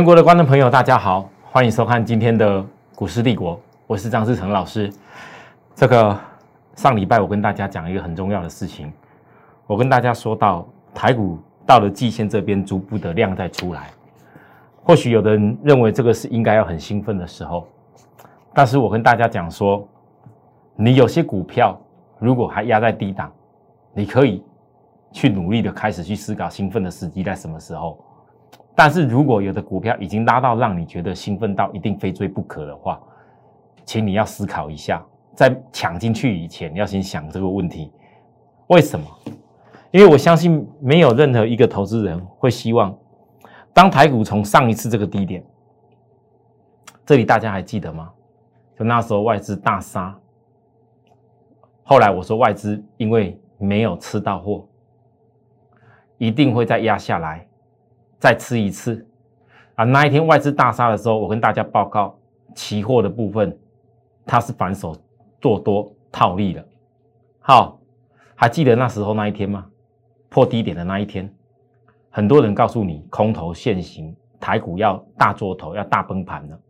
全国的观众朋友，大家好，欢迎收看今天的股市帝国，我是张志成老师。这个上礼拜我跟大家讲一个很重要的事情，我跟大家说到台股到了季线这边，逐步的量在出来。或许有的人认为这个是应该要很兴奋的时候，但是我跟大家讲说，你有些股票如果还压在低档，你可以去努力的开始去思考兴奋的时机在什么时候。但是如果有的股票已经拉到让你觉得兴奋到一定非追不可的话，请你要思考一下，在抢进去以前，要先想这个问题：为什么？因为我相信没有任何一个投资人会希望，当台股从上一次这个低点，这里大家还记得吗？就那时候外资大杀，后来我说外资因为没有吃到货，一定会再压下来。再吃一次啊！那一天外资大杀的时候，我跟大家报告，期货的部分它是反手做多套利的。好，还记得那时候那一天吗？破低点的那一天，很多人告诉你空头现行，台股要大做头，要大崩盘了。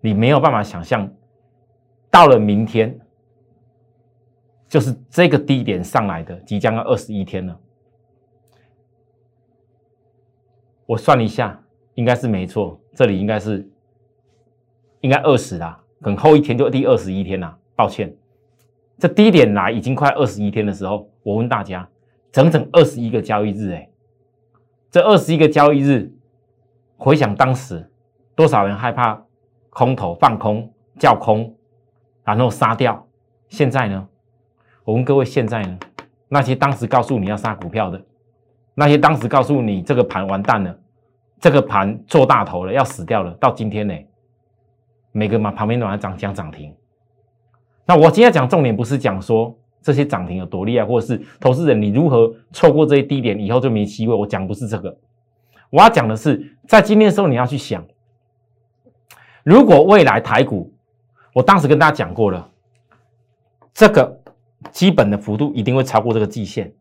你没有办法想象，到了明天，就是这个低点上来的，即将要二十一天了。我算了一下，应该是没错，这里应该是应该二十啦，等后一天就第二十一天啦。抱歉，这低点来已经快二十一天的时候，我问大家，整整二十一个交易日，哎，这二十一个交易日，回想当时多少人害怕空头放空叫空，然后杀掉，现在呢？我问各位，现在呢？那些当时告诉你要杀股票的。那些当时告诉你这个盘完蛋了，这个盘做大头了，要死掉了，到今天呢，每个嘛旁边都还涨讲涨停。那我今天讲重点不是讲说这些涨停有多厉害，或者是投资人你如何错过这些低点以后就没机会。我讲不是这个，我要讲的是在今天的时候你要去想，如果未来台股，我当时跟大家讲过了，这个基本的幅度一定会超过这个季线。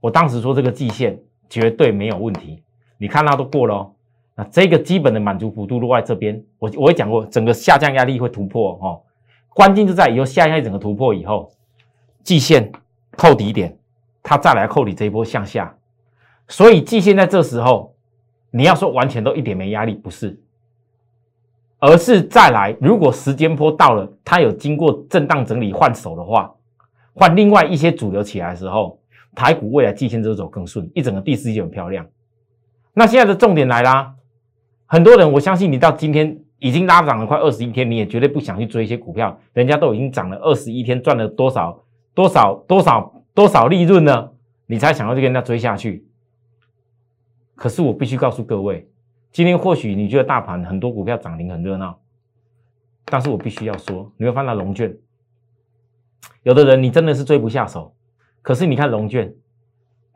我当时说这个季线绝对没有问题，你看它都过了，那这个基本的满足幅度落在这边，我我也讲过，整个下降压力会突破哦，关键就在以后下压整个突破以后，季线扣底点，它再来扣你这一波向下，所以季线在这时候，你要说完全都一点没压力不是，而是再来，如果时间波到了，它有经过震荡整理换手的话，换另外一些主流起来的时候。台股未来季线就走更顺，一整个第四季很漂亮。那现在的重点来啦，很多人我相信你到今天已经拉涨了快二十一天，你也绝对不想去追一些股票，人家都已经涨了二十一天，赚了多少多少多少多少利润呢？你才想要去跟人家追下去。可是我必须告诉各位，今天或许你觉得大盘很多股票涨停很热闹，但是我必须要说，你会翻到龙卷，有的人你真的是追不下手。可是你看龙卷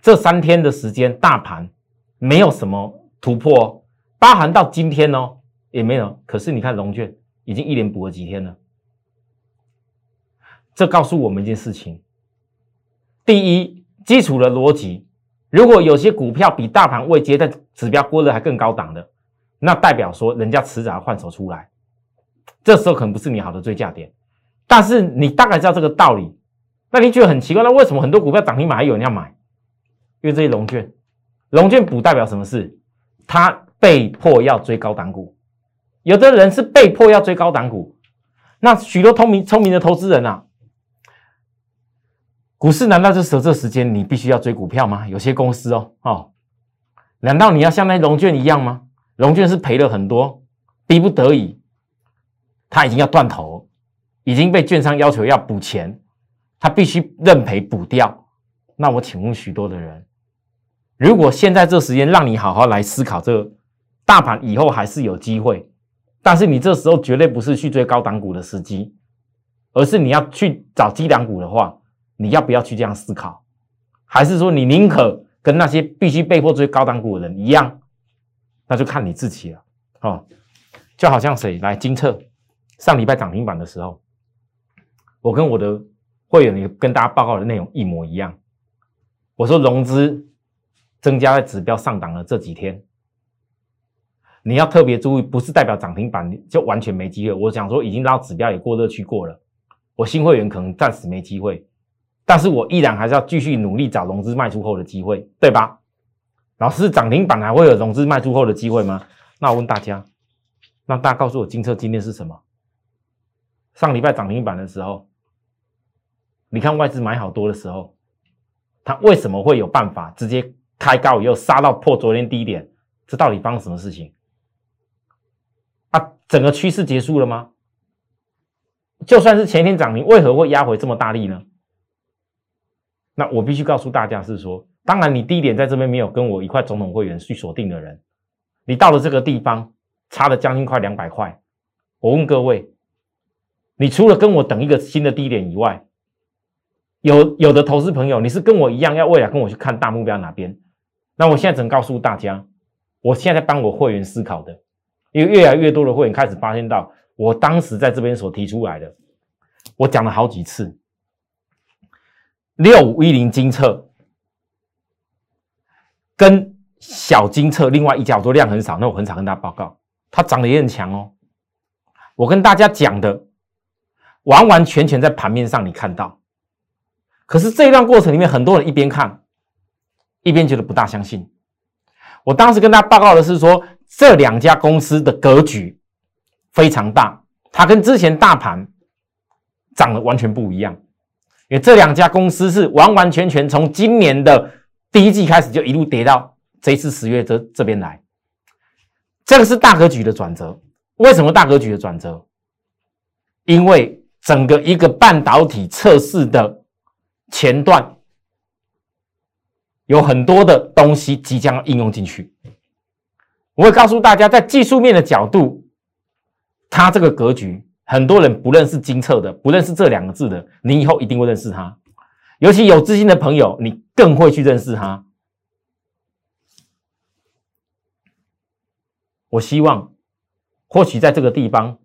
这三天的时间，大盘没有什么突破，包含到今天哦也没有。可是你看龙卷已经一连补了几天了，这告诉我们一件事情：第一，基础的逻辑，如果有些股票比大盘未接的指标过热还更高档的，那代表说人家迟早要换手出来，这时候可能不是你好的追价点。但是你大概知道这个道理。那你觉得很奇怪，那为什么很多股票涨停板还有人要买？因为这些龙券，龙券补代表什么事？他被迫要追高档股，有的人是被迫要追高档股。那许多聪明聪明的投资人啊，股市难道就守这时间你必须要追股票吗？有些公司哦哦，难道你要像那龙券一样吗？龙券是赔了很多，逼不得已，他已经要断头，已经被券商要求要补钱。他必须认赔补掉。那我请问许多的人，如果现在这时间让你好好来思考，这个大盘以后还是有机会，但是你这时候绝对不是去追高档股的时机，而是你要去找低档股的话，你要不要去这样思考？还是说你宁可跟那些必须被迫追高档股的人一样？那就看你自己了。哦，就好像谁来金策上礼拜涨停板的时候，我跟我的。会有你跟大家报告的内容一模一样。我说融资增加的指标上档了这几天，你要特别注意，不是代表涨停板就完全没机会。我想说，已经拉指标也过热区过了，我新会员可能暂时没机会，但是我依然还是要继续努力找融资卖出后的机会，对吧？老师，涨停板还会有融资卖出后的机会吗？那我问大家，那大家告诉我，金策今天是什么？上礼拜涨停板的时候，你看外资买好多的时候，它为什么会有办法直接开高以后杀到破昨天低点？这到底发生什么事情？啊，整个趋势结束了吗？就算是前天涨停，为何会压回这么大力呢？那我必须告诉大家是说，当然你低点在这边没有跟我一块总统会员去锁定的人，你到了这个地方差了将近快两百块。我问各位，你除了跟我等一个新的低点以外，有有的投资朋友，你是跟我一样要未来跟我去看大目标哪边？那我现在只能告诉大家，我现在帮我会员思考的。因为越来越多的会员开始发现到，我当时在这边所提出来的，我讲了好几次，六五一零金策跟小金策，另外一家我说量很少，那我很少跟大家报告，它涨得也很强哦。我跟大家讲的，完完全全在盘面上你看到，可是这一段过程里面，很多人一边看，一边觉得不大相信。我当时跟大家报告的是说。这两家公司的格局非常大，它跟之前大盘涨得完全不一样。因为这两家公司是完完全全从今年的第一季开始就一路跌到这一次十月这这边来，这个是大格局的转折。为什么大格局的转折？因为整个一个半导体测试的前段有很多的东西即将应用进去。我会告诉大家，在技术面的角度，它这个格局，很多人不认识金策的，不认识这两个字的，你以后一定会认识它。尤其有资金的朋友，你更会去认识它。我希望，或许在这个地方，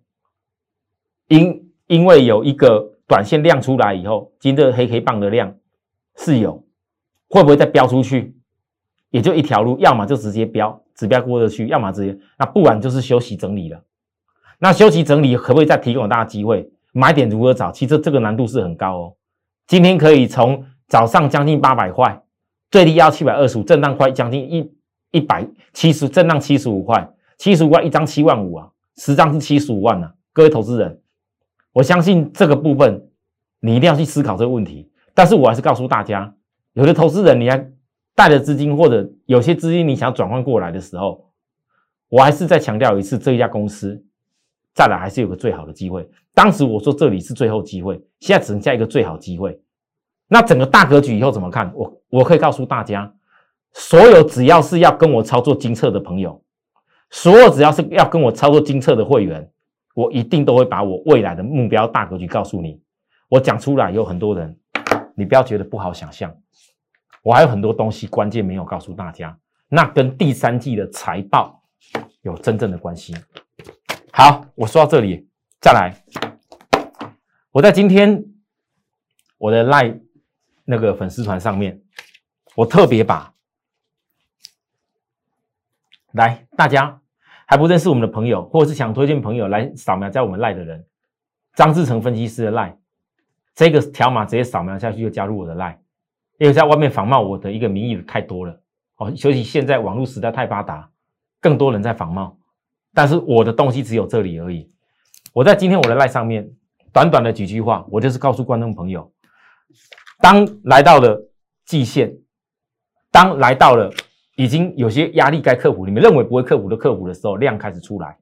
因因为有一个短线量出来以后，金的黑黑棒的量是有，会不会再飙出去？也就一条路，要么就直接飙。指标过得去，要么直接，那不然就是休息整理了。那休息整理可不可以再提供大家机会？买点如何找？其实这个难度是很高哦。今天可以从早上将近八百块，最低要七百二十五，震荡快将近一一百七十，震荡七十五块，七十五块一张七万五啊，十张是七十五万啊。各位投资人，我相信这个部分你一定要去思考这个问题。但是我还是告诉大家，有的投资人你还。带的资金或者有些资金你想转换过来的时候，我还是再强调一次，这一家公司再来还是有个最好的机会。当时我说这里是最后机会，现在只能加一个最好机会。那整个大格局以后怎么看？我我可以告诉大家，所有只要是要跟我操作金策的朋友，所有只要是要跟我操作金策的会员，我一定都会把我未来的目标大格局告诉你。我讲出来有很多人，你不要觉得不好想象。我还有很多东西关键没有告诉大家，那跟第三季的财报有真正的关系。好，我说到这里，再来，我在今天我的赖那个粉丝团上面，我特别把来大家还不认识我们的朋友，或者是想推荐朋友来扫描加我们赖的人，张志成分析师的赖，这个条码直接扫描下去就加入我的赖。因为在外面仿冒我的一个名义太多了，哦，尤其现在网络时代太发达，更多人在仿冒。但是我的东西只有这里而已。我在今天我的赖上面，短短的几句话，我就是告诉观众朋友：当来到了季线，当来到了已经有些压力该克服，你们认为不会克服的克服的时候，量开始出来。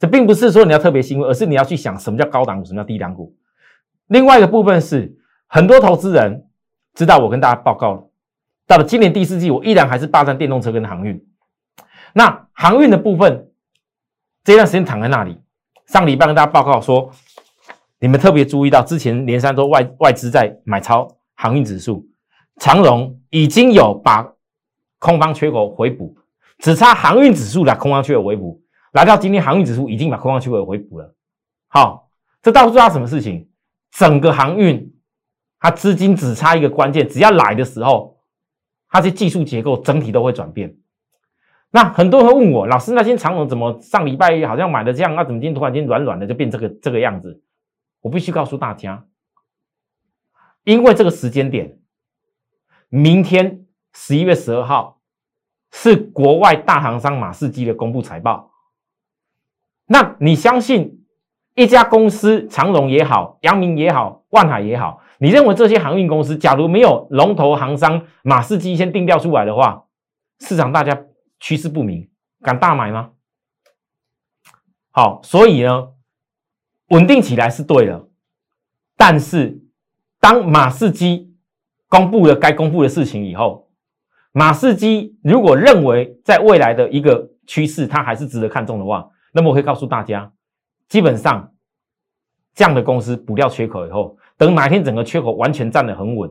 这并不是说你要特别欣慰，而是你要去想什么叫高档股，什么叫低档股。另外一个部分是很多投资人。知道我跟大家报告了，到了今年第四季，我依然还是霸占电动车跟航运。那航运的部分，这段时间躺在那里。上礼拜跟大家报告说，你们特别注意到，之前连三周外外资在买超航运指数，长荣已经有把空方缺口回补，只差航运指数的空方缺口回补，来到今天航运指数已经把空方缺口回补了。好，这告诉他什么事情？整个航运。它资金只差一个关键，只要来的时候，它的技术结构整体都会转变。那很多人会问我，老师，那些长龙怎么上礼拜好像买的这样，那怎么今天突然间软软的就变这个这个样子？我必须告诉大家，因为这个时间点，明天十一月十二号是国外大行商马士基的公布财报。那你相信一家公司长荣也好，阳明也好，万海也好，你认为这些航运公司假如没有龙头行商马士基先定调出来的话，市场大家？趋势不明，敢大买吗？好，所以呢，稳定起来是对的，但是当马士基公布了该公布的事情以后，马士基如果认为在未来的一个趋势它还是值得看重的话，那么我会告诉大家，基本上这样的公司补掉缺口以后，等哪天整个缺口完全站得很稳，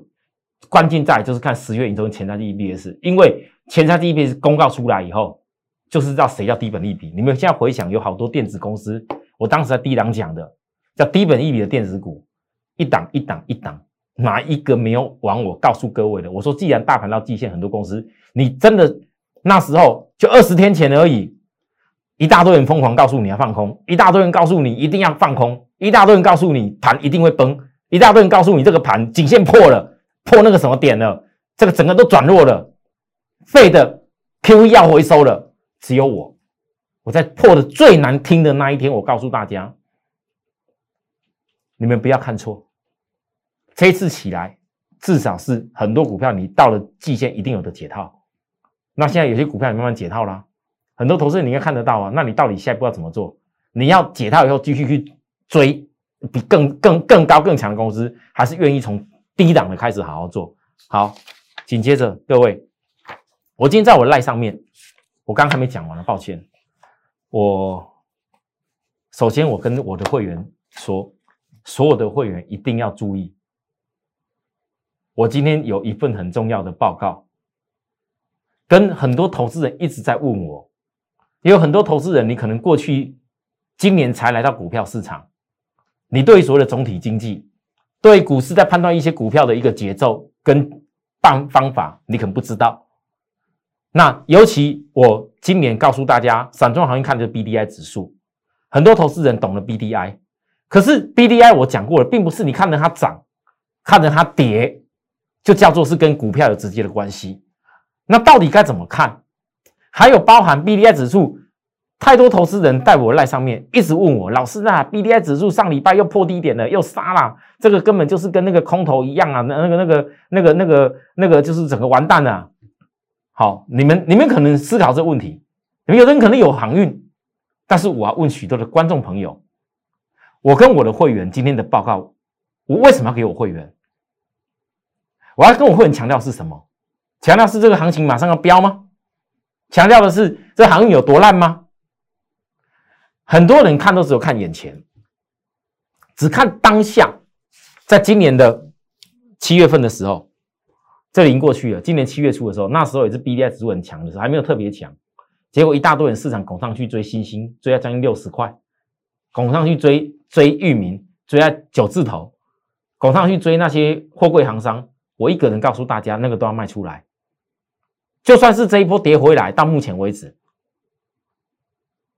关键在就是看十月营收前三季 EPS，因为。前三季 EPS 公告出来以后，就是知道谁叫低本利比。你们现在回想，有好多电子公司，我当时在低档讲的，叫低本利比的电子股，一档一档一档，哪一个没有往我告诉各位的？我说，既然大盘到季线，很多公司，你真的那时候就二十天前而已，一大堆人疯狂告诉你要放空，一大堆人告诉你一定要放空，一大堆人告诉你盘一定会崩，一大堆人告诉你这个盘颈线破了，破那个什么点了，这个整个都转弱了。废的 QE 要回收了，只有我。我在破的最难听的那一天，我告诉大家，你们不要看错。这一次起来，至少是很多股票，你到了季线一定有的解套。那现在有些股票你慢慢解套了，很多投资人你应该看得到啊。那你到底下一步要怎么做？你要解套以后继续去追比更更更高更强的公司，还是愿意从低档的开始好好做？好，紧接着各位。我今天在我赖上面，我刚刚还没讲完呢，抱歉。我首先我跟我的会员说，所有的会员一定要注意。我今天有一份很重要的报告，跟很多投资人一直在问我，也有很多投资人，你可能过去今年才来到股票市场，你对所谓的总体经济，对股市在判断一些股票的一个节奏跟办方法，你可能不知道。那尤其我今年告诉大家，散装行业看的是 B D I 指数，很多投资人懂了 B D I，可是 B D I 我讲过了，并不是你看着它涨，看着它跌，就叫做是跟股票有直接的关系。那到底该怎么看？还有包含 B D I 指数，太多投资人在我赖上面一直问我，老师啊，B D I 指数上礼拜又破低点了，又杀了，这个根本就是跟那个空头一样啊，那那个那个那个那个那个就是整个完蛋了。好，你们你们可能思考这个问题，你们有的人可能有航运，但是我要问许多的观众朋友，我跟我的会员今天的报告，我为什么要给我会员？我要跟我会员强调是什么？强调是这个行情马上要飙吗？强调的是这航运有多烂吗？很多人看都只有看眼前，只看当下，在今年的七月份的时候。这已经过去了。今年七月初的时候，那时候也是 B D I 指数很强的时候，还没有特别强。结果一大堆人市场拱上去追新兴，追到将近六十块，拱上去追追域名，追在九字头，拱上去追那些货柜行商。我一个人告诉大家，那个都要卖出来。就算是这一波跌回来，到目前为止，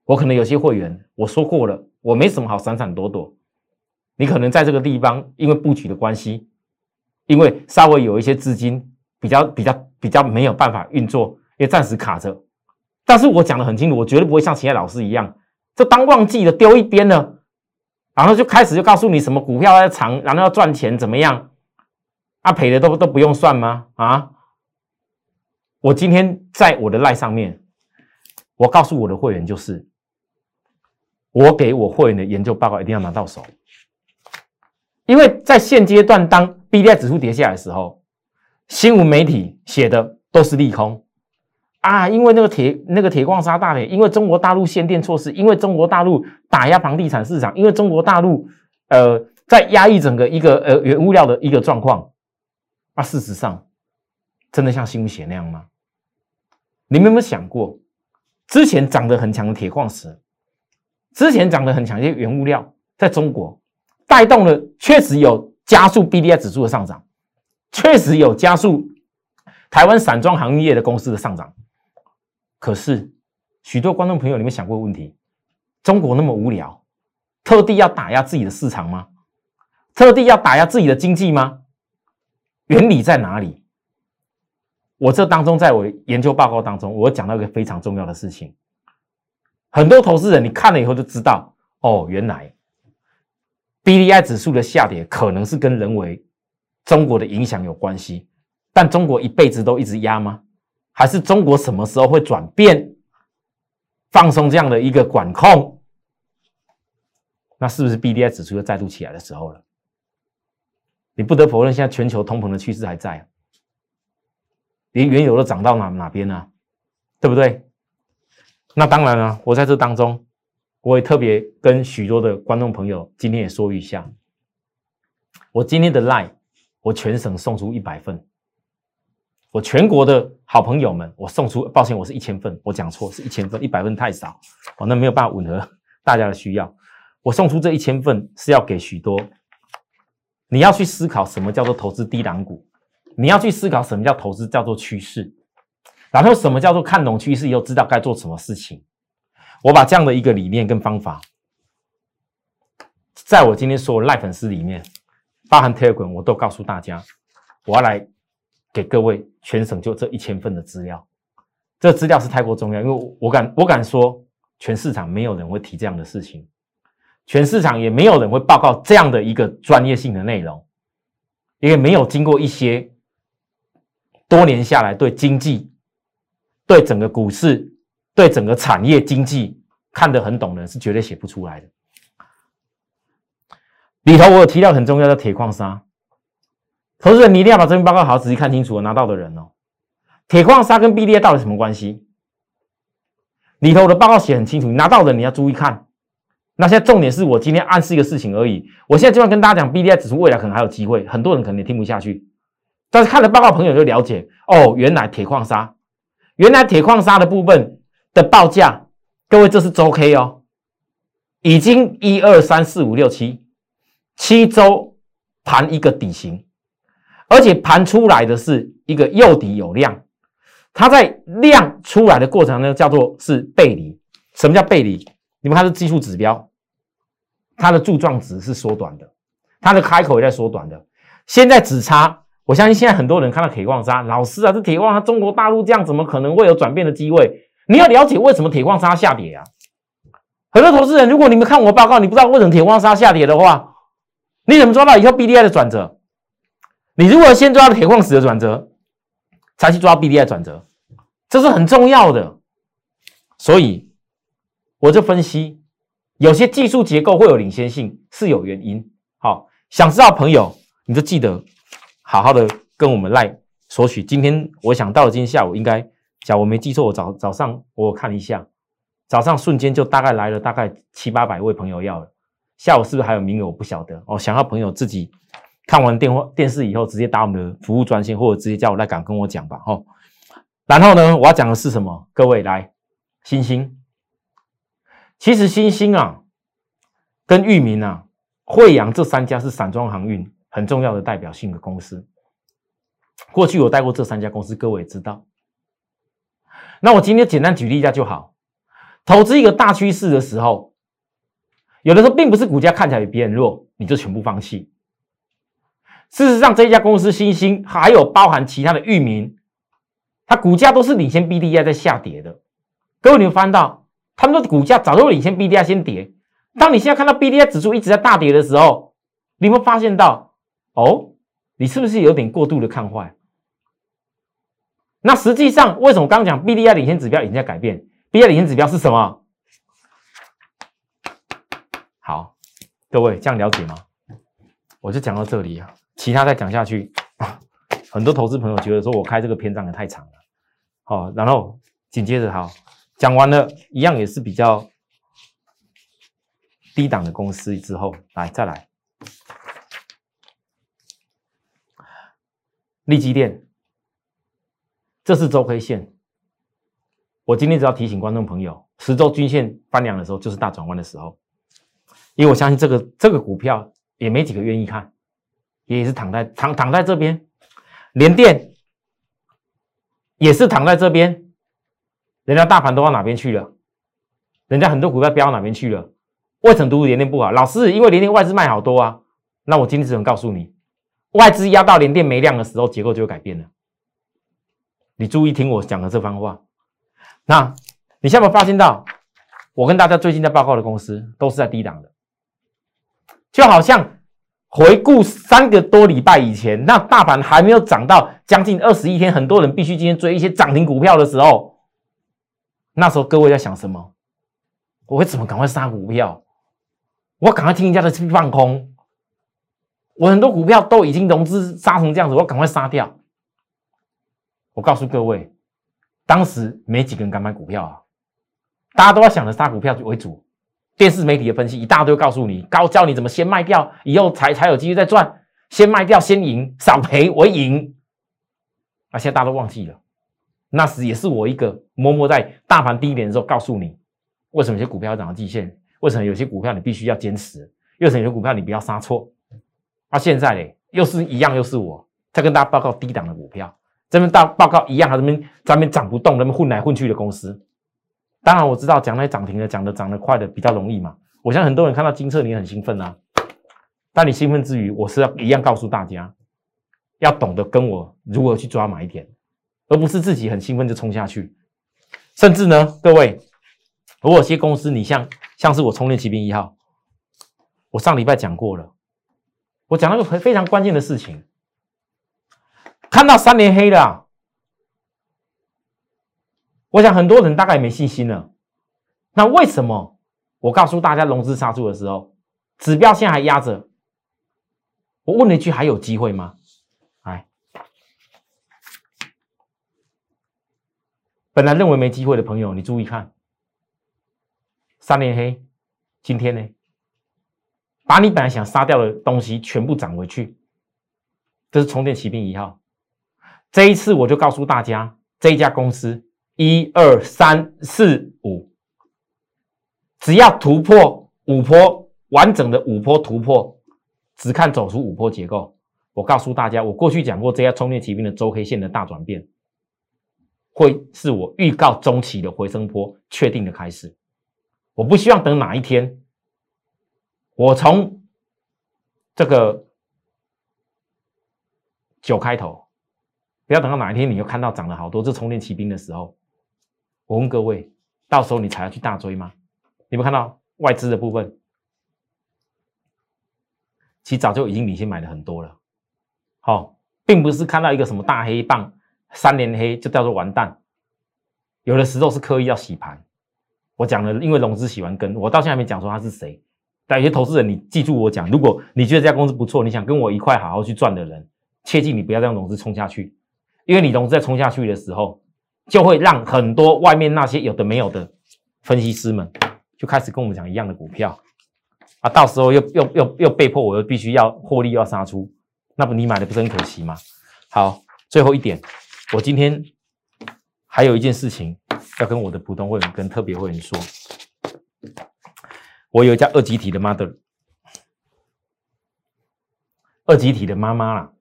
我可能有些会员我说过了，我没什么好闪闪躲躲。你可能在这个地方因为布局的关系。因为稍微有一些资金比较比较比较没有办法运作，也暂时卡着。但是我讲的很清楚，我绝对不会像其他老师一样，就当忘记了丢一边了，然后就开始就告诉你什么股票要长，然后要赚钱怎么样？啊，赔的都都不用算吗？啊？我今天在我的赖上面，我告诉我的会员就是，我给我会员的研究报告一定要拿到手，因为在现阶段当。B D I 指数跌下来的时候，新闻媒体写的都是利空啊，因为那个铁那个铁矿砂大铁，因为中国大陆限电措施，因为中国大陆打压房地产市场，因为中国大陆呃在压抑整个一个呃原物料的一个状况。啊，事实上，真的像新闻写那样吗？你们有没有想过，之前涨得很强的铁矿石，之前涨得很强一些原物料，在中国带动了，确实有。加速 B D I 指数的上涨，确实有加速台湾散装航运业的公司的上涨。可是许多观众朋友，你们想过问题？中国那么无聊，特地要打压自己的市场吗？特地要打压自己的经济吗？原理在哪里？我这当中，在我研究报告当中，我讲到一个非常重要的事情。很多投资人，你看了以后就知道，哦，原来 B D I 指数的下跌可能是跟人为中国的影响有关系。但中国一辈子都一直压吗？还是中国什么时候会转变，放松这样的一个管控？那是不是 B D I 指数又再度起来的时候了？你不得否认，现在全球通膨的趋势还在。连原油都涨到哪哪边呢？对不对？那当然了，我在这当中，我也特别跟许多的观众朋友今天也说一下，我今天的 line，我全省送出一百份，我全国的好朋友们，我送出，抱歉，我是一千份，我讲错，是一千份，一百份太少，哦，那没有办法吻合大家的需要，我送出这一千份是要给许多，你要去思考什么叫做投资低档股。你要去思考什么叫投资，叫做趋势，然后什么叫做看懂趋势以后知道该做什么事情。我把这样的一个理念跟方法，在我今天所有赖粉丝里面，包含 Telegram，我都告诉大家，我要来给各位全省就这一千份的资料。这资料是太过重要，因为我敢我敢说，全市场没有人会提这样的事情，全市场也没有人会报告这样的一个专业性的内容，因为没有经过一些。多年下来，对经济、对整个股市、对整个产业经济看得很懂的人，是绝对写不出来的。里头我有提到很重要的铁矿砂，投资人你一定要把这份报告好好仔细看清楚。拿到的人哦，铁矿砂跟 B D A 到底什么关系？里头的报告写很清楚，拿到的你要注意看。那现在重点是我今天暗示一个事情而已。我现在就要跟大家讲，B D I 指数未来可能还有机会，很多人可能也听不下去。但是看了报告，朋友就了解哦，原来铁矿砂，原来铁矿砂的部分的报价，各位这是周 K 哦，已经一二三四五六七七周盘一个底型，而且盘出来的是一个右底有量，它在量出来的过程呢，叫做是背离。什么叫背离？你们看是技术指标，它的柱状值是缩短的，它的开口也在缩短的，现在只差。我相信现在很多人看到铁矿砂，老师啊，这铁矿砂中国大陆这样怎么可能会有转变的机会？你要了解为什么铁矿砂下跌啊？很多投资人，如果你们看我报告，你不知道为什么铁矿砂下跌的话，你怎么抓到以后 B D I 的转折？你如果先抓到铁矿石的转折，才去抓 B D I 转折，这是很重要的。所以我就分析，有些技术结构会有领先性，是有原因。好，想知道朋友，你就记得。好好的跟我们赖索取。今天我想到了，今天下午应该，假如我没记错，我早早上我看一下，早上瞬间就大概来了大概七八百位朋友要了。下午是不是还有名额？我不晓得哦。想要朋友自己看完电话电视以后，直接打我们的服务专线，或者直接叫我来敢跟我讲吧。哦，然后呢，我要讲的是什么？各位来，星星，其实新星啊，跟域名啊、惠阳这三家是散装航运。很重要的代表性的公司，过去我带过这三家公司，各位也知道。那我今天简单举例一下就好。投资一个大趋势的时候，有的时候并不是股价看起来比别人弱，你就全部放弃。事实上，这一家公司新兴还有包含其他的域名，它股价都是领先 B D I 在下跌的。各位，你们翻到他们的股价早就领先 B D I 先跌。当你现在看到 B D I 指数一直在大跌的时候，你有没有发现到？哦，你是不是有点过度的看坏？那实际上为什么刚刚讲 B D I 领先指标已经在改变？B D I 领先指标是什么？好，各位这样了解吗？我就讲到这里啊，其他再讲下去，很多投资朋友觉得说我开这个篇章也太长了。好，然后紧接着好讲完了，一样也是比较低档的公司之后，来再来。利基电，这是周 K 线。我今天只要提醒观众朋友，十周均线翻两的时候，就是大转弯的时候。因为我相信这个这个股票也没几个愿意看，也是躺在躺躺在这边。联电也是躺在这边，人家大盘都到哪边去了？人家很多股票飙到哪边去了？为什么独联电不好？老师，因为联电外资卖好多啊。那我今天只能告诉你，外资压到联电没量的时候，结构就会改变了。你注意听我讲的这番话。那你有没有发现到，我跟大家最近在报告的公司都是在低档的，就好像回顾三个多礼拜以前，那大盘还没有涨到将近二十一天，很多人必须今天追一些涨停股票的时候，那时候各位在想什么？我会怎么赶快杀股票？我赶快听人家的去放空。我很多股票都已经融资杀成这样子，我赶快杀掉。我告诉各位，当时没几个人敢买股票啊，大家都要想着杀股票为主。电视媒体的分析一大堆，告诉你高教你怎么先卖掉，以后才才有机会再赚。先卖掉先赢，少赔为赢。啊，现在大家都忘记了，那时也是我一个默默在大盘低点的时候告诉你。为什么有些股票要涨到季线？为什么有些股票你必须要坚持？为什么有些股票你不要杀错？啊，现在嘞，又是一样，又是我在跟大家报告低档的股票，这边大报告一样，还这边这边涨不动，那边混来混去的公司。当然我知道讲那涨停的、讲的涨得快的比较容易嘛。我相信很多人看到金策，你很兴奋啊。但你兴奋之余，我是要一样告诉大家，要懂得跟我如何去抓买点，而不是自己很兴奋就冲下去。甚至呢，各位。如果有些公司，你像像是我充电骑兵一号，我上礼拜讲过了，我讲了个非常关键的事情，看到三连黑了，我想很多人大概没信心了。那为什么我告诉大家融资杀出的时候，指标现在还压着？我问了一句，还有机会吗？哎，本来认为没机会的朋友，你注意看。三连黑，今天呢，把你本来想杀掉的东西全部涨回去。这是充电骑兵一号。这一次我就告诉大家，这一家公司一二三四五，只要突破五波完整的五波突破，只看走出五波结构。我告诉大家，我过去讲过这家充电骑兵的周黑线的大转变，会是我预告中期的回升波确定的开始。我不希望等哪一天，我从这个九开头，不要等到哪一天你又看到涨了好多这充电骑兵的时候，我问各位，到时候你才要去大追吗？你们看到外资的部分，其实早就已经领先买的很多了。好，并不是看到一个什么大黑棒三连黑就叫做完蛋，有的时候是刻意要洗盘。我讲了，因为融资喜欢跟我到现在还没讲说他是谁。但有些投资人，你记住我讲，如果你觉得这家公司不错，你想跟我一块好好去赚的人，切记你不要让融资冲下去，因为你融资在冲下去的时候，就会让很多外面那些有的没有的分析师们就开始跟我们讲一样的股票啊，到时候又又又又被迫我又必须要获利要杀出，那不你买的不是很可惜吗？好，最后一点，我今天还有一件事情。要跟我的普通会员跟特别会员说，我有一家二级体的 mother，二级体的妈妈啦，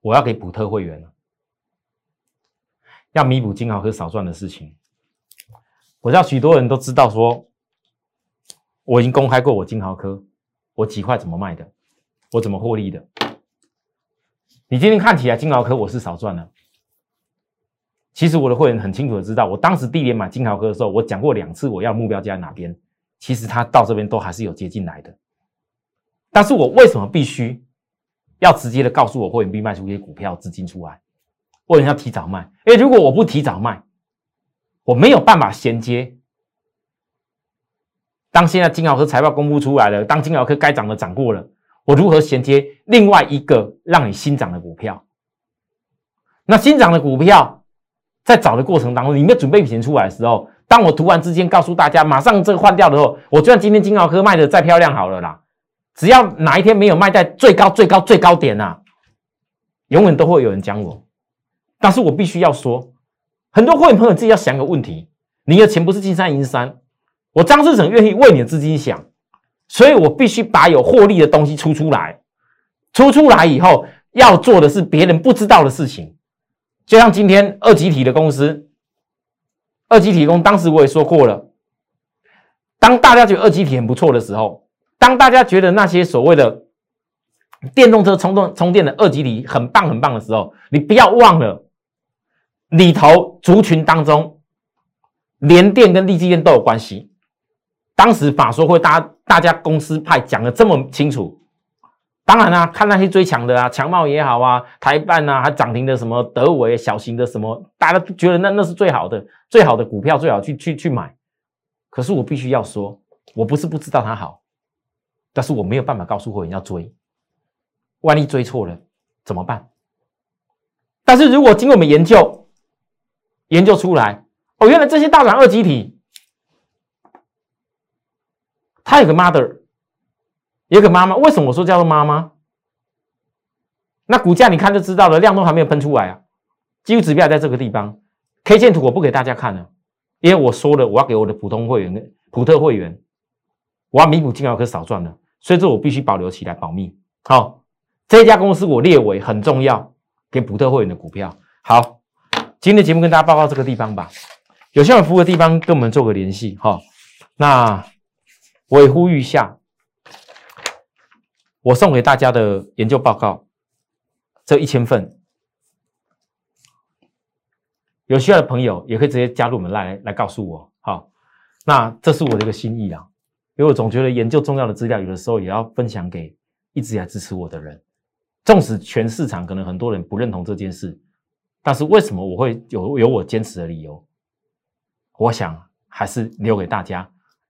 我要给普特会员了，要弥补金豪科少赚的事情。我知道许多人都知道，说我已经公开过我金豪科，我几块怎么卖的，我怎么获利的。你今天看起来金豪科我是少赚了。其实我的会员很清楚的知道，我当时第一年买金豪科的时候，我讲过两次我要目标价在哪边。其实它到这边都还是有接进来的，但是我为什么必须要直接的告诉我会员必卖出一些股票资金出来？为什么要提早卖？因为如果我不提早卖，我没有办法衔接。当现在金豪科财报公布出来了，当金豪科该涨的涨过了，我如何衔接另外一个让你新涨的股票？那新涨的股票？在找的过程当中，你没有准备钱出来的时候，当我突然之间告诉大家，马上这个换掉的时候，我就算今天金豪科卖的再漂亮好了啦，只要哪一天没有卖在最高最高最高点呐，永远都会有人讲我。但是我必须要说，很多会员朋友自己要想个问题：你的钱不是金山银山，我张志成愿意为你的资金想，所以我必须把有获利的东西出出来，出出来以后要做的是别人不知道的事情。就像今天二级体的公司，二级体工，当时我也说过了，当大家觉得二级体很不错的时候，当大家觉得那些所谓的电动车充电充电的二级体很棒很棒的时候，你不要忘了里头族群当中，联电跟立基电都有关系。当时法说会，大大家公司派讲的这么清楚。当然啦，看那些最强的啊，强茂也好啊，台办啊，还涨停的什么德维小型的什么，大家都觉得那那是最好的，最好的股票，最好去去去买。可是我必须要说，我不是不知道它好，但是我没有办法告诉会员要追，万一追错了怎么办？但是如果经过我们研究，研究出来，哦，原来这些大涨二级体，它有个 mother。有个妈妈，为什么我说叫做妈妈？那股价你看就知道了，量都还没有喷出来啊，技术指标在这个地方，K 线图我不给大家看了，因为我说了我要给我的普通会员、的普特会员，我要弥补金豪科少赚了，所以这我必须保留起来保密。好，这家公司我列为很重要给普特会员的股票。好，今天的节目跟大家报告这个地方吧，有需要服务的地方跟我们做个联系。哈，那我也呼吁下。我送给大家的研究报告，这一千份，有需要的朋友也可以直接加入我们来来告诉我。好，那这是我的一个心意啊，因为我总觉得研究重要的资料，有的时候也要分享给一直来支持我的人。纵使全市场可能很多人不认同这件事，但是为什么我会有有我坚持的理由？我想还是留给大家